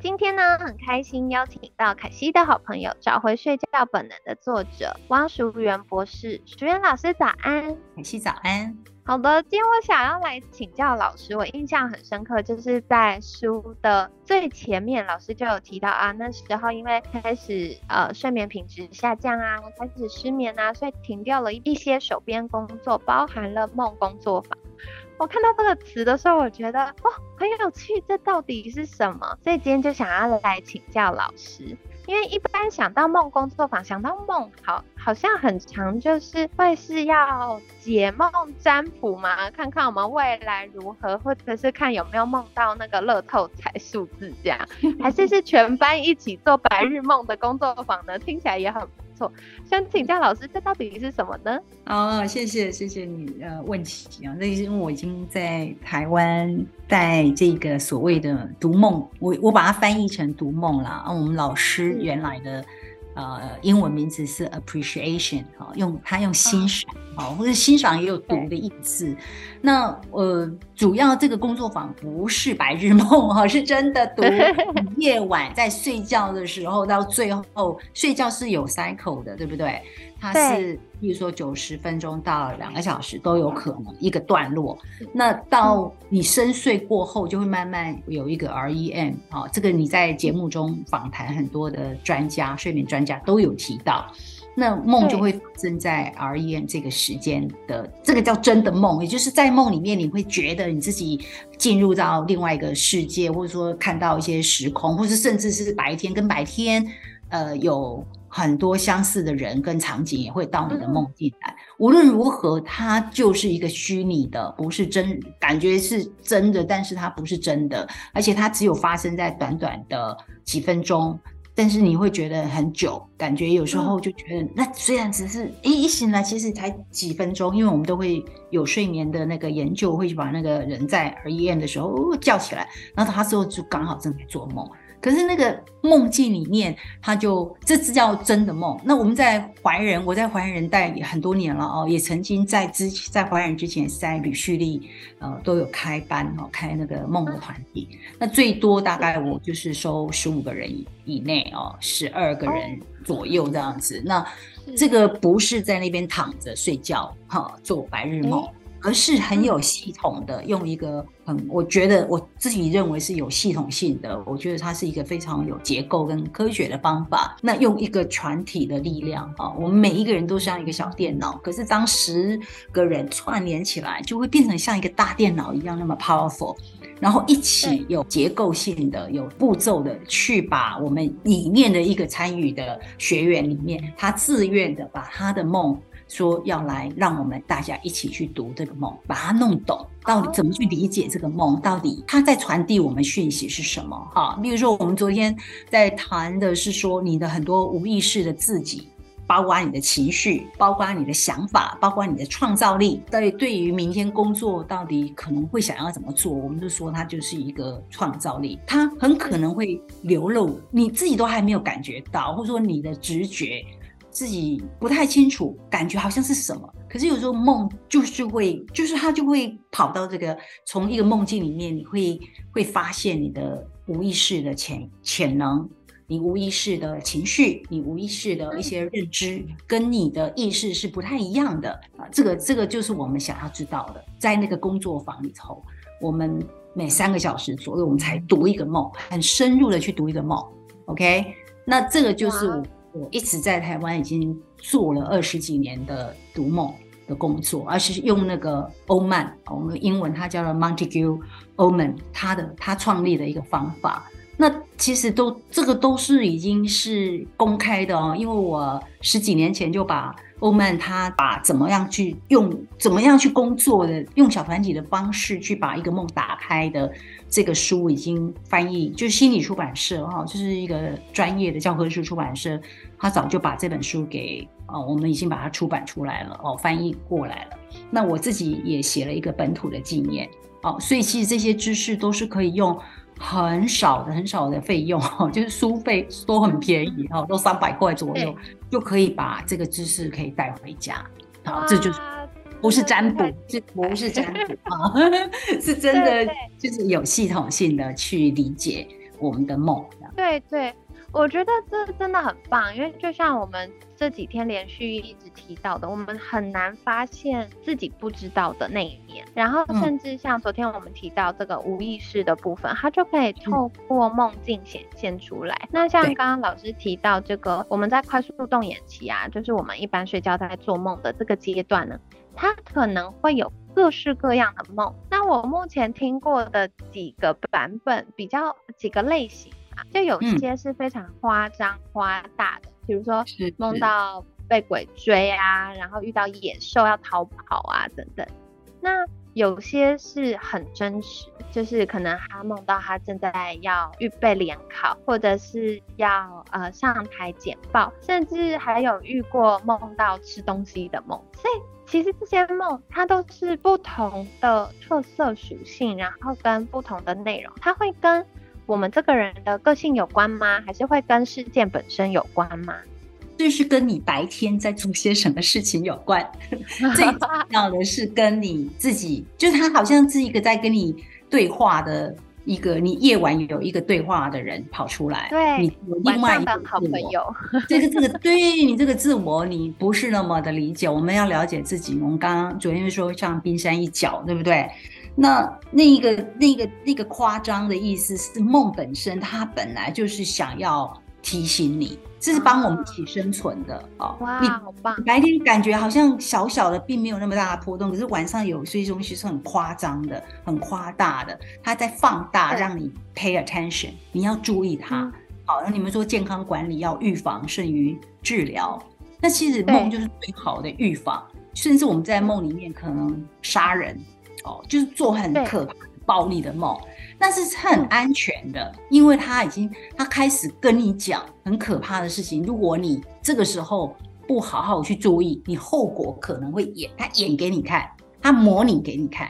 今天呢，很开心邀请到凯西的好朋友，找回睡觉本能的作者汪淑媛博士。淑媛老师早安，凯西早安。好的，今天我想要来请教老师，我印象很深刻，就是在书的最前面，老师就有提到啊，那时候因为开始呃睡眠品质下降啊，开始失眠啊，所以停掉了一些手边工作，包含了梦工作坊。我看到这个词的时候，我觉得哦很有趣，这到底是什么？所以今天就想要来请教老师。因为一般想到梦工作坊，想到梦，好，好像很长，就是会是要解梦占卜嘛，看看我们未来如何，或者是看有没有梦到那个乐透彩数字这样，还是是全班一起做白日梦的工作坊呢？听起来也很错。想请教老师，这到底是什么呢？哦，谢谢谢谢你呃问题啊，那是因为我已经在台湾，在这个所谓的读梦，我我把它翻译成读梦了啊，我们老师原来的。呃，英文名字是 appreciation，哈，用它用欣赏，好，或者欣赏也有读的意思。那呃，主要这个工作坊不是白日梦，哈，是真的读 夜晚在睡觉的时候，到最后睡觉是有 cycle 的，对不对？它是，比如说九十分钟到两个小时都有可能一个段落。那到你深睡过后，就会慢慢有一个 REM 啊，这个你在节目中访谈很多的专家、睡眠专家都有提到。那梦就会发生在 REM 这个时间的，这个叫真的梦，也就是在梦里面你会觉得你自己进入到另外一个世界，或者说看到一些时空，或是甚至是白天跟白天，呃，有。很多相似的人跟场景也会到你的梦境来。无论如何，它就是一个虚拟的，不是真，感觉是真的，但是它不是真的，而且它只有发生在短短的几分钟，但是你会觉得很久，感觉有时候就觉得，那虽然只是诶一醒来，其实才几分钟，因为我们都会有睡眠的那个研究，会把那个人在医院的时候叫起来，然后他之后就刚好正在做梦。可是那个梦境里面，他就这是叫真的梦。那我们在怀仁，我在怀仁待也很多年了哦，也曾经在之在怀仁之前，在吕旭丽呃都有开班哦，开那个梦的团体。那最多大概我就是收十五个人以内哦，十二个人左右这样子。那这个不是在那边躺着睡觉哈，做白日梦。而是很有系统的，用一个很，我觉得我自己认为是有系统性的，我觉得它是一个非常有结构跟科学的方法。那用一个全体的力量啊，我们每一个人都像一个小电脑，可是当十个人串联起来，就会变成像一个大电脑一样那么 powerful，然后一起有结构性的、有步骤的去把我们里面的一个参与的学员里面，他自愿的把他的梦。说要来让我们大家一起去读这个梦，把它弄懂，到底怎么去理解这个梦，到底它在传递我们讯息是什么？哈，比如说我们昨天在谈的是说你的很多无意识的自己，包括你的情绪，包括你的想法，包括你的创造力，对对于明天工作到底可能会想要怎么做，我们就说它就是一个创造力，它很可能会流露，你自己都还没有感觉到，或者说你的直觉。自己不太清楚，感觉好像是什么，可是有时候梦就是会，就是他就会跑到这个从一个梦境里面，你会会发现你的无意识的潜潜能，你无意识的情绪，你无意识的一些认知，跟你的意识是不太一样的啊。这个这个就是我们想要知道的，在那个工作坊里头，我们每三个小时左右，我们才读一个梦，很深入的去读一个梦。OK，那这个就是我。我一直在台湾已经做了二十几年的读梦的工作，而是用那个欧曼，我们英文它叫做 Montague Oman，他的他创立的一个方法。那其实都这个都是已经是公开的哦，因为我十几年前就把欧曼他把怎么样去用怎么样去工作的，用小团体的方式去把一个梦打开的这个书已经翻译，就是心理出版社哈，就是一个专业的教科书出版社，他早就把这本书给哦，我们已经把它出版出来了哦，翻译过来了。那我自己也写了一个本土的经验哦，所以其实这些知识都是可以用。很少的、很少的费用，就是书费都很便宜，哈，都三百块左右就可以把这个知识可以带回家。好，这就是不是占卜，这不是占卜啊，是真的，就是有系统性的去理解我们的梦。对对。我觉得这真的很棒，因为就像我们这几天连续一直提到的，我们很难发现自己不知道的那一面。然后甚至像昨天我们提到这个无意识的部分，它就可以透过梦境显现出来。那像刚刚老师提到这个，我们在快速动眼期啊，就是我们一般睡觉在做梦的这个阶段呢，它可能会有各式各样的梦。那我目前听过的几个版本，比较几个类型。就有一些是非常夸张夸大的，比如说梦到被鬼追啊，然后遇到野兽要逃跑啊等等。那有些是很真实，就是可能他梦到他正在要预备联考，或者是要呃上台简报，甚至还有遇过梦到吃东西的梦。所以其实这些梦它都是不同的特色属性，然后跟不同的内容，它会跟。我们这个人的个性有关吗？还是会跟事件本身有关吗？这是跟你白天在做些什么事情有关。最重要的是跟你自己，就是他好像是一个在跟你对话的一个，你夜晚有一个对话的人跑出来。对，你有另外一个好朋友。这个这个，对你这个自我，你不是那么的理解。我们要了解自己。我们刚刚昨天说像冰山一角，对不对？那那一个那个那个夸张的意思是梦本身，它本来就是想要提醒你，这是帮我们一起生存的哦。哇，你好棒！白天感觉好像小小的，并没有那么大的波动，可是晚上有些东西是很夸张的、很夸大的，它在放大，让你 pay attention，你要注意它。好，那你们说健康管理要预防胜于治疗，那其实梦就是最好的预防，甚至我们在梦里面可能杀人。哦，就是做很可怕、暴力的梦，那是很安全的，因为他已经他开始跟你讲很可怕的事情。如果你这个时候不好好去注意，你后果可能会演，他演给你看，他模拟给你看。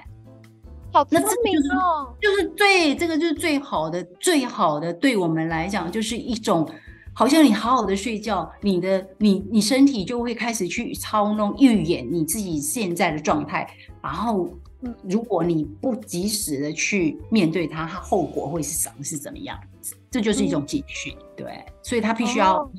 好聪明哦！就是最这个就是最好的、最好的，对我们来讲就是一种，好像你好好的睡觉，你的你你身体就会开始去操弄、预演你自己现在的状态，然后。如果你不及时的去面对它，它后果会是什么？是怎么样子？这就是一种警讯，对。所以他必须要，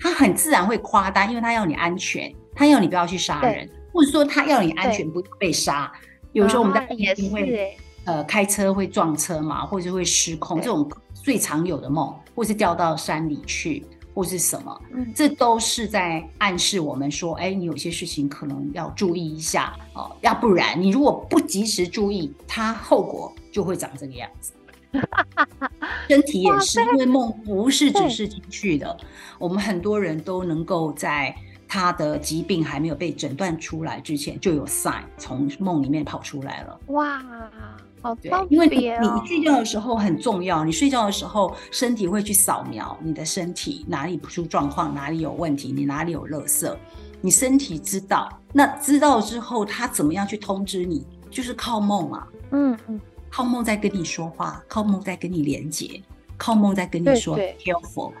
他很自然会夸大，因为他要你安全，他要你不要去杀人，或者说他要你安全不被杀。有时候我们在也是会呃开车会撞车嘛，或者会失控，这种最常有的梦，或是掉到山里去。或是什么，这都是在暗示我们说，哎，你有些事情可能要注意一下哦，要不然你如果不及时注意，它后果就会长这个样子。身体也是，因为梦不是只是情绪的，我们很多人都能够在他的疾病还没有被诊断出来之前，就有 sign 从梦里面跑出来了。哇！对，因为你你睡觉的时候很重要，你睡觉的时候身体会去扫描你的身体哪里不出状况，哪里有问题，你哪里有垃圾，你身体知道。那知道之后，他怎么样去通知你？就是靠梦嘛。嗯嗯，靠梦在跟你说话，靠梦在跟你连接，靠梦在跟你说 careful。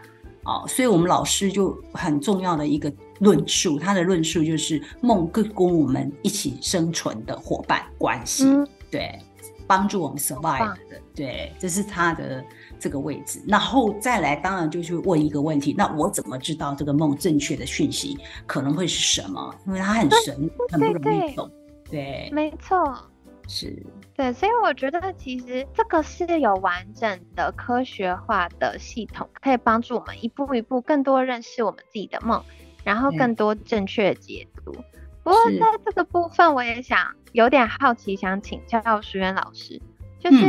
哦，所以我们老师就很重要的一个论述，他的论述就是梦跟跟我们一起生存的伙伴关系。对。帮助我们 survive 的，对，这是他的这个位置。然后再来，当然就去问一个问题：那我怎么知道这个梦正确的讯息可能会是什么？因为它很神，很不容易懂。对，没错，是。对，所以我觉得其实这个是有完整的科学化的系统，可以帮助我们一步一步更多认识我们自己的梦，然后更多正确解读。不过在这个部分，我也想。有点好奇，想请教淑媛老师，就是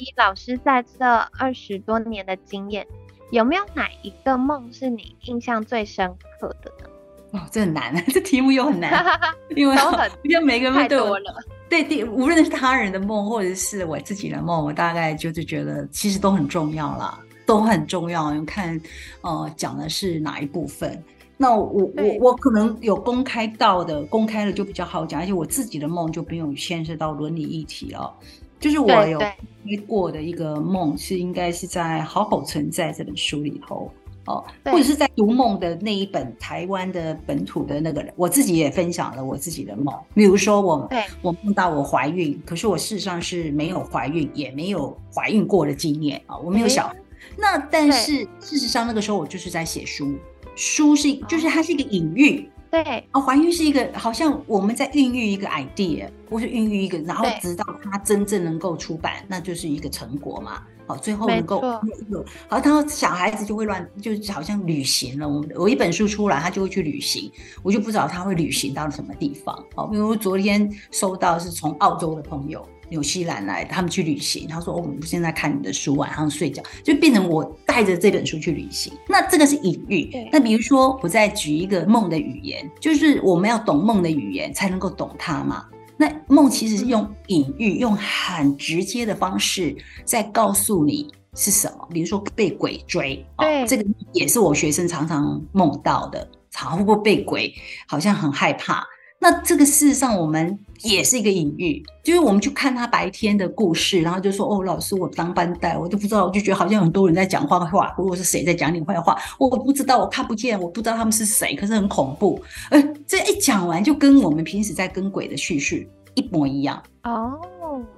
以老师在这二十多年的经验，有没有哪一个梦是你印象最深刻的呢？哦，这很难，这题目又很难，因为 因为每个人都有太多了。对对，无论是他人的梦，或者是我自己的梦，我大概就是觉得其实都很重要啦，都很重要。你看，呃，讲的是哪一部分？那我我我可能有公开到的，公开了就比较好讲，而且我自己的梦就不用牵涉到伦理议题了。就是我有对对推过的一个梦，是应该是在《好好存在》这本书里头。哦，或者是在读梦的那一本台湾的本土的那个人，我自己也分享了我自己的梦。比如说我对我梦到我怀孕，可是我事实上是没有怀孕，也没有怀孕过的经验啊，我没有诶小孩。那但是事实上那个时候我就是在写书，书是就是它是一个隐喻。对哦，怀孕是一个好像我们在孕育一个 idea，或是孕育一个，然后直到它真正能够出版，那就是一个成果嘛。好，最后能够错有，好，他小孩子就会乱，就是好像旅行了。我们我一本书出来，他就会去旅行，我就不知道他会旅行到什么地方。好，比如昨天收到是从澳洲的朋友。纽西兰来，他们去旅行。他说：“哦，我们现在看你的书，晚上睡觉，就变成我带着这本书去旅行。那这个是隐喻。那比如说，我再举一个梦的语言，就是我们要懂梦的语言，才能够懂它嘛。那梦其实是用隐喻，用很直接的方式在告诉你是什么。比如说被鬼追，哦对这个也是我学生常常梦到的，常会不会被鬼，好像很害怕。那这个事实上，我们也是一个隐喻，就是我们去看他白天的故事，然后就说：“哦，老师，我当班带，我都不知道，我就觉得好像很多人在讲坏话，或者是谁在讲你坏话，我不知道，我看不见，我不知道他们是谁，可是很恐怖。”呃，这一讲完，就跟我们平时在跟鬼的叙事一模一样，哦，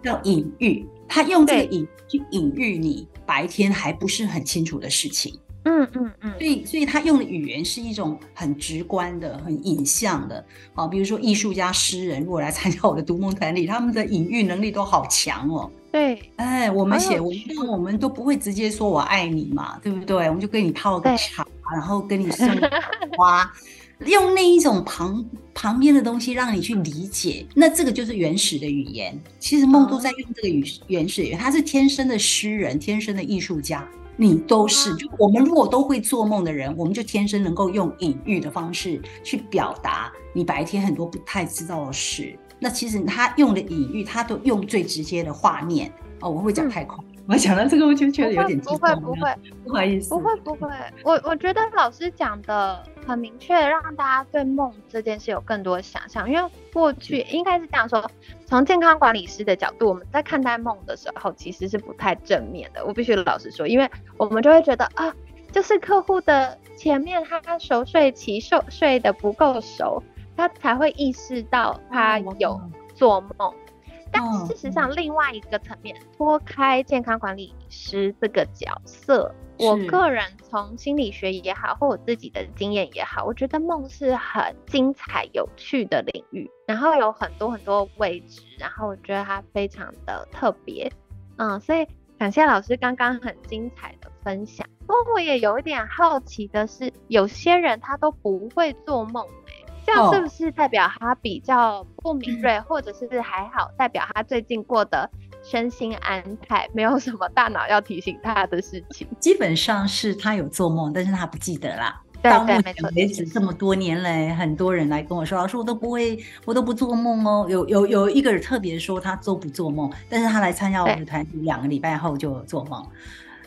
叫隐喻。他用这个隐去隐喻你白天还不是很清楚的事情。嗯嗯嗯，所以，所以他用的语言是一种很直观的、很影像的。啊，比如说艺术家、诗人，如果来参加我的读梦团里，他们的隐喻能力都好强哦。对哎，我们写文章，我们都不会直接说我爱你嘛，对不对？我们就跟你泡个茶，然后跟你送花，用那一种旁旁边的东西让你去理解。那这个就是原始的语言。其实梦都在用这个语原始语言，他是天生的诗人，天生的艺术家。你都是，就我们如果都会做梦的人，我们就天生能够用隐喻的方式去表达你白天很多不太知道的事。那其实他用的隐喻，他都用最直接的画面。哦，我会讲太快，我讲到这个我就觉得有点激不会不会不好意思，不会不会，我我觉得老师讲的很明确，让大家对梦这件事有更多想象。因为过去应该是这样说，从健康管理师的角度，我们在看待梦的时候，其实是不太正面的。我必须老实说，因为我们就会觉得啊，就是客户的前面他熟睡期熟睡的不够熟，他才会意识到他哦有做梦。但哦事实上，另外一个层面，脱开健康管理师这个角色，我个人从心理学也好，或我自己的经验也好，我觉得梦是很精彩、有趣的领域，然后有很多很多未知，然后我觉得它非常的特别，嗯，所以感谢老师刚刚很精彩的分享。不过我也有一点好奇的是，有些人他都不会做梦、欸，这样是哦不是代表他比较不敏锐，或者是还好，代表他最近过得身心安泰，没有什么大脑要提醒他的事情？基本上是他有做梦，但是他不记得啦。对到目前为止，这么多年来，很多人来跟我说，老师我都不会，我都不做梦哦。有有有一个人特别说他都不做梦，但是他来参加我们的团体，两个礼拜后就做梦。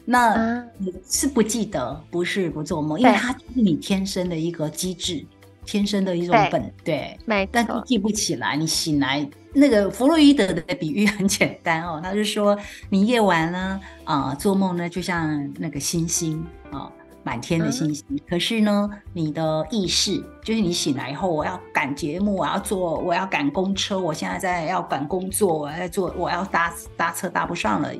那啊，是不记得，不是不做梦，因为对它是你天生的一个机制，天生的一种本对。但是记不起来，你醒来那个弗洛伊德的比喻很简单哦，他就说你夜晚呢啊、做梦呢就像那个星星啊。满天的星星，可是呢，你的意识就是你醒来以后，我要赶节目，我要做，我要赶公车，我现在在要赶工作，我要做，我要搭搭车搭不上了，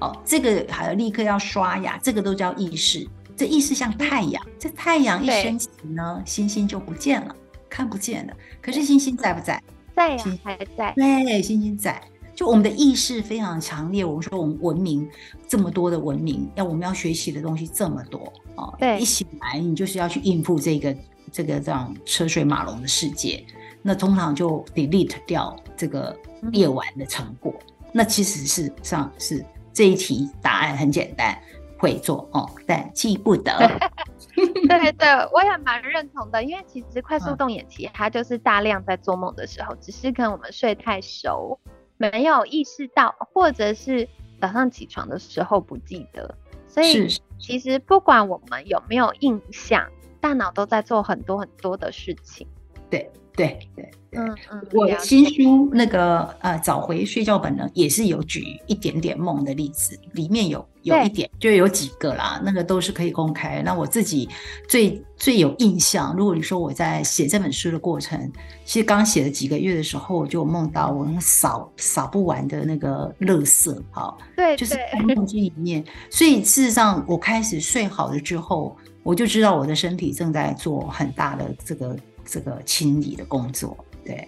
哦，这个还有立刻要刷牙，这个都叫意识。这意识像太阳，这太阳一升起呢，星星就不见了，看不见了。可是星星在不在？在呀星还在，对，星星在。就我们的意识非常强烈。我们说我们文明这么多的文明，要我们要学习的东西这么多哦。对一醒来你就是要去应付这个这个这样车水马龙的世界，那通常就 delete 掉这个夜晚的成果。那其实事实上是这一题答案很简单，会做哦，但记不得。对对，我也蛮认同的，因为其实快速动眼期它就是大量在做梦的时候，只是可能我们睡太熟，没有意识到，或者是早上起床的时候不记得，所以其实不管我们有没有印象，大脑都在做很多很多的事情。对对对。嗯嗯，我新书那个呃找回睡觉本能也是有举一点点梦的例子，里面有有一点就有几个啦，那个都是可以公开。那我自己最最有印象，如果你说我在写这本书的过程，其实刚写了几个月的时候，我就梦到我扫扫不完的那个垃圾，好，对，就是在梦境里面。所以事实上，我开始睡好了之后，我就知道我的身体正在做很大的这个这个清理的工作。对，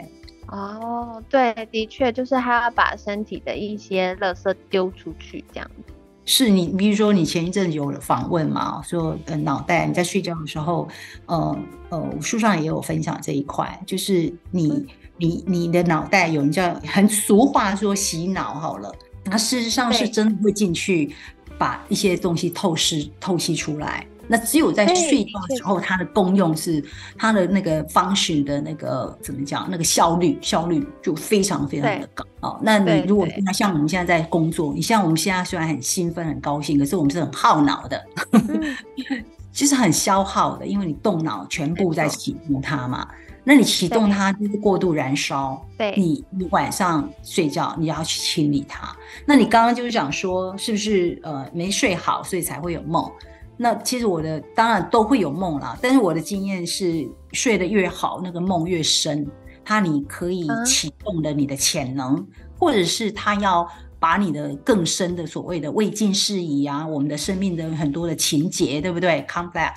哦，对，的确，就是他要把身体的一些垃圾丢出去，这样子。是你，比如说你前一阵有了访问嘛，说呃脑袋你在睡觉的时候，呃呃，书上也有分享这一块，就是你你你的脑袋有人叫很俗话说洗脑好了，那事实上是真的会进去把一些东西透视透析出来。那只有在睡觉的时候，它的功用是它的那个方式的那个怎么讲？那个效率效率就非常非常的高哦。那你如果那像我们现在在工作，你像我们现在虽然很兴奋很高兴，可是我们是很耗脑的，其 实很消耗的，因为你动脑全部在启动它嘛。那你启动它就是过度燃烧，对，你你晚上睡觉你要去清理它。那你刚刚就是讲说，是不是呃没睡好，所以才会有梦？那其实我的当然都会有梦啦，但是我的经验是睡得越好，那个梦越深。它你可以启动了你的潜能，或者是它要把你的更深的所谓的未尽事宜啊，我们的生命的很多的情节，对不对？complex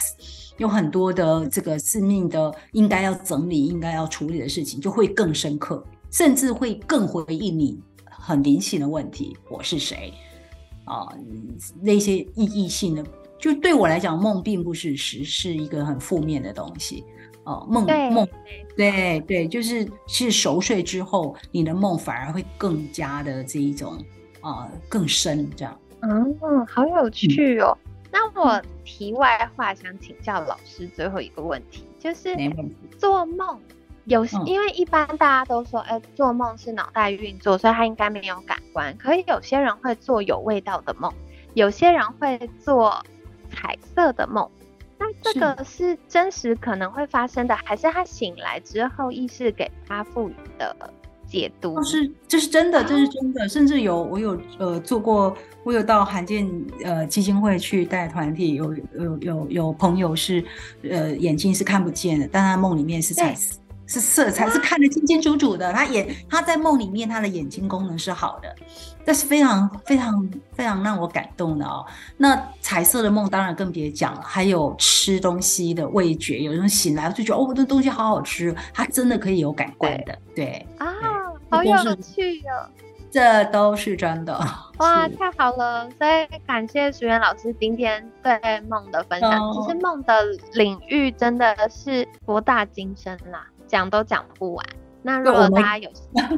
有很多的这个致命的应该要整理、应该要处理的事情，就会更深刻，甚至会更回应你很灵性的问题：我是谁啊？那些意义性的。就对我来讲，梦并不是实，是一个很负面的东西。哦，梦梦，对对，就是是熟睡之后，你的梦反而会更加的这一种啊更深这样。嗯，好有趣哦。那我题外话想请教老师最后一个问题，就是做梦有，因为一般大家都说，哎，做梦是脑袋运作，所以它应该没有感官。可以有些人会做有味道的梦，有些人会做。彩色的梦，那这个是真实可能会发生的，还是他醒来之后意识给他赋予的解读？是，这是真的，这是真的。甚至有我有呃做过，我有到罕见呃基金会去带团体，有有有有朋友是呃眼睛是看不见的，但他梦里面是彩色。是色彩，是看得清清楚楚的。他眼他在梦里面，他的眼睛功能是好的，这是非常非常非常让我感动的哦。那彩色的梦当然更别讲了，还有吃东西的味觉，有人醒来就觉得哦，这东西好好吃，他真的可以有感官的。对啊，好有趣哦，这都是真的。哇，太好了！所以感谢石原老师今天对梦的分享。其实梦的领域真的是博大精深啦。讲都讲不完。那如果大家有，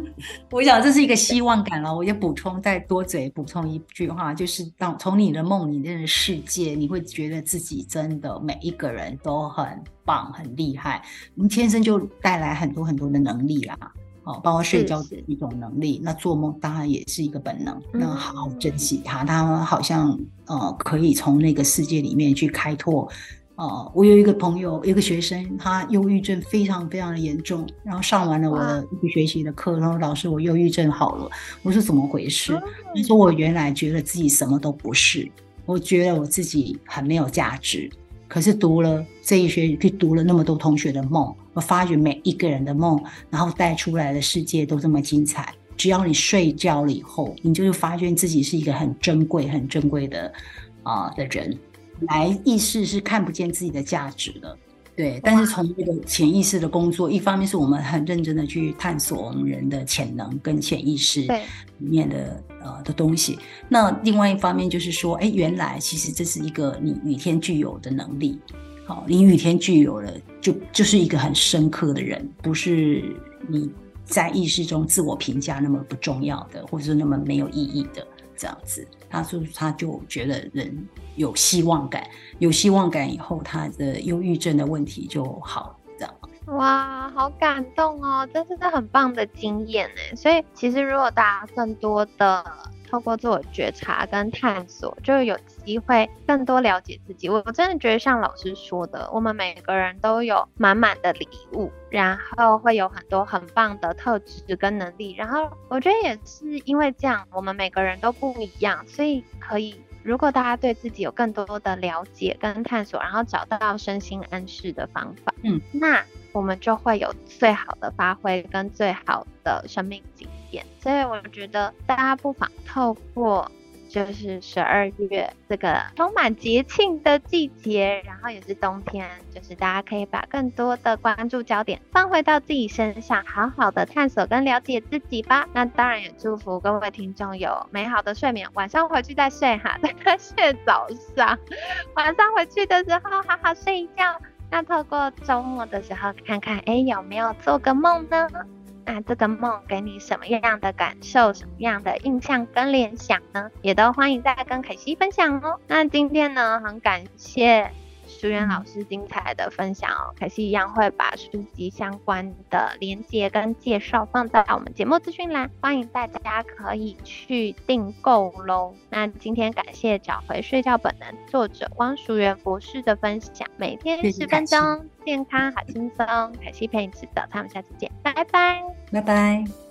我想这是一个希望感了。我也补充再多嘴补充一句话，就是当从你的梦里面的世界，你会觉得自己真的每一个人都很棒、很厉害。你天生就带来很多很多的能力啦，哦，包括睡觉的一种能力，那做梦当然也是一个本能。那好好珍惜它，它好像呃可以从那个世界里面去开拓。哦，我有一个朋友，一个学生，他忧郁症非常非常的严重，然后上完了我的一个学期的课，然后老师，我忧郁症好了，我说怎么回事？他说我原来觉得自己什么都不是，我觉得我自己很没有价值，可是读了这一学期，读了那么多同学的梦，我发觉每一个人的梦，然后带出来的世界都这么精彩。只要你睡觉了以后，你就会发现自己是一个很珍贵、很珍贵的啊的人。来意识是看不见自己的价值的，对。但是从这个潜意识的工作，一方面是我们很认真的去探索我们人的潜能跟潜意识里面的呃的东西。那另外一方面就是说，哎，原来其实这是一个你与天具有的能力。好，你与天具有了，就就是一个很深刻的人，不是你在意识中自我评价那么不重要的，或者是那么没有意义的。这样子。他就他就觉得人有希望感，有希望感以后，他的忧郁症的问题就好这样。哇，好感动哦，这是很棒的经验呢。所以其实如果大家更多的透过自我觉察跟探索，就有机会更多了解自己。我我真的觉得像老师说的，我们每个人都有满满的礼物，然后会有很多很棒的特质跟能力。然后我觉得也是因为这样，我们每个人都不一样，所以可以，如果大家对自己有更多的了解跟探索，然后找到身心安适的方法，嗯，那我们就会有最好的发挥跟最好的生命经所以我觉得大家不妨透过就是十二月这个充满节庆的季节，然后也是冬天，就是大家可以把更多的关注焦点放回到自己身上，好好的探索跟了解自己吧。那当然也祝福各位听众有美好的睡眠，晚上回去再睡哈，再睡早上，晚上回去的时候好好睡一觉。那透过周末的时候看看，哎，有没有做个梦呢？那这个梦给你什么样的感受、什么样的印象跟联想呢？也都欢迎大家跟凯西分享哦。那今天呢，很感谢。淑媛老师精彩的分享哦，凯西一样会把书籍相关的连接跟介绍放在我们节目资讯栏，欢迎大家可以去订购喽。那今天感谢找回睡觉本能作者汪淑媛博士的分享，每天十分钟，健康好轻松，凯西陪你吃早餐，我们下次见，拜拜，拜拜。